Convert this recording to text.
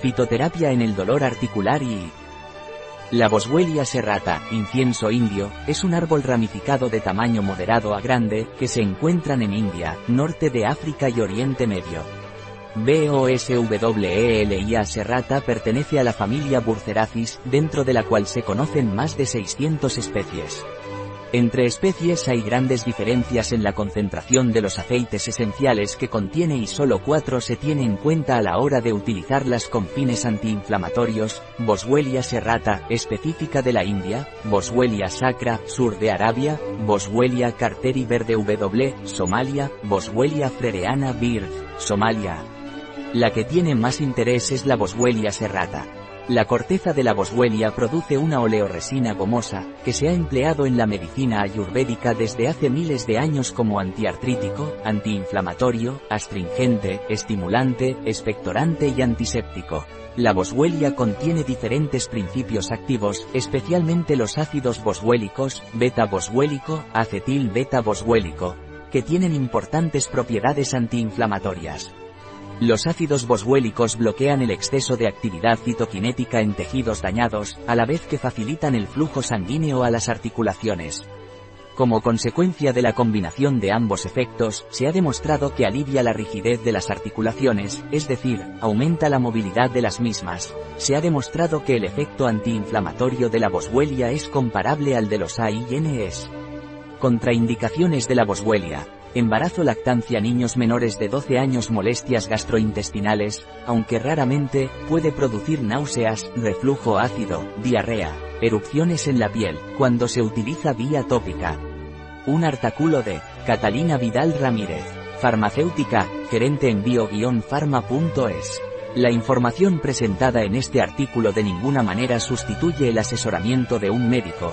Fitoterapia en el dolor articular y... La Boswellia serrata, incienso indio, es un árbol ramificado de tamaño moderado a grande, que se encuentran en India, norte de África y Oriente Medio. Boswellia serrata pertenece a la familia Burceracis, dentro de la cual se conocen más de 600 especies. Entre especies hay grandes diferencias en la concentración de los aceites esenciales que contiene y solo cuatro se tiene en cuenta a la hora de utilizarlas con fines antiinflamatorios, Boswellia serrata, específica de la India, Boswellia sacra, sur de Arabia, Boswellia carteri verde W, Somalia, Boswellia frereana bird, Somalia. La que tiene más interés es la Boswellia serrata. La corteza de la boswellia produce una oleoresina gomosa, que se ha empleado en la medicina ayurvédica desde hace miles de años como antiartrítico, antiinflamatorio, astringente, estimulante, expectorante y antiséptico. La boswellia contiene diferentes principios activos, especialmente los ácidos boswélicos, beta-boswélico, acetil-beta-boswélico, que tienen importantes propiedades antiinflamatorias. Los ácidos boswélicos bloquean el exceso de actividad citoquinética en tejidos dañados, a la vez que facilitan el flujo sanguíneo a las articulaciones. Como consecuencia de la combinación de ambos efectos, se ha demostrado que alivia la rigidez de las articulaciones, es decir, aumenta la movilidad de las mismas. Se ha demostrado que el efecto antiinflamatorio de la boswellia es comparable al de los AINES. Contraindicaciones de la boswellia. Embarazo lactancia niños menores de 12 años molestias gastrointestinales, aunque raramente, puede producir náuseas, reflujo ácido, diarrea, erupciones en la piel, cuando se utiliza vía tópica. Un artículo de Catalina Vidal Ramírez, farmacéutica, gerente en bio-pharma.es. La información presentada en este artículo de ninguna manera sustituye el asesoramiento de un médico,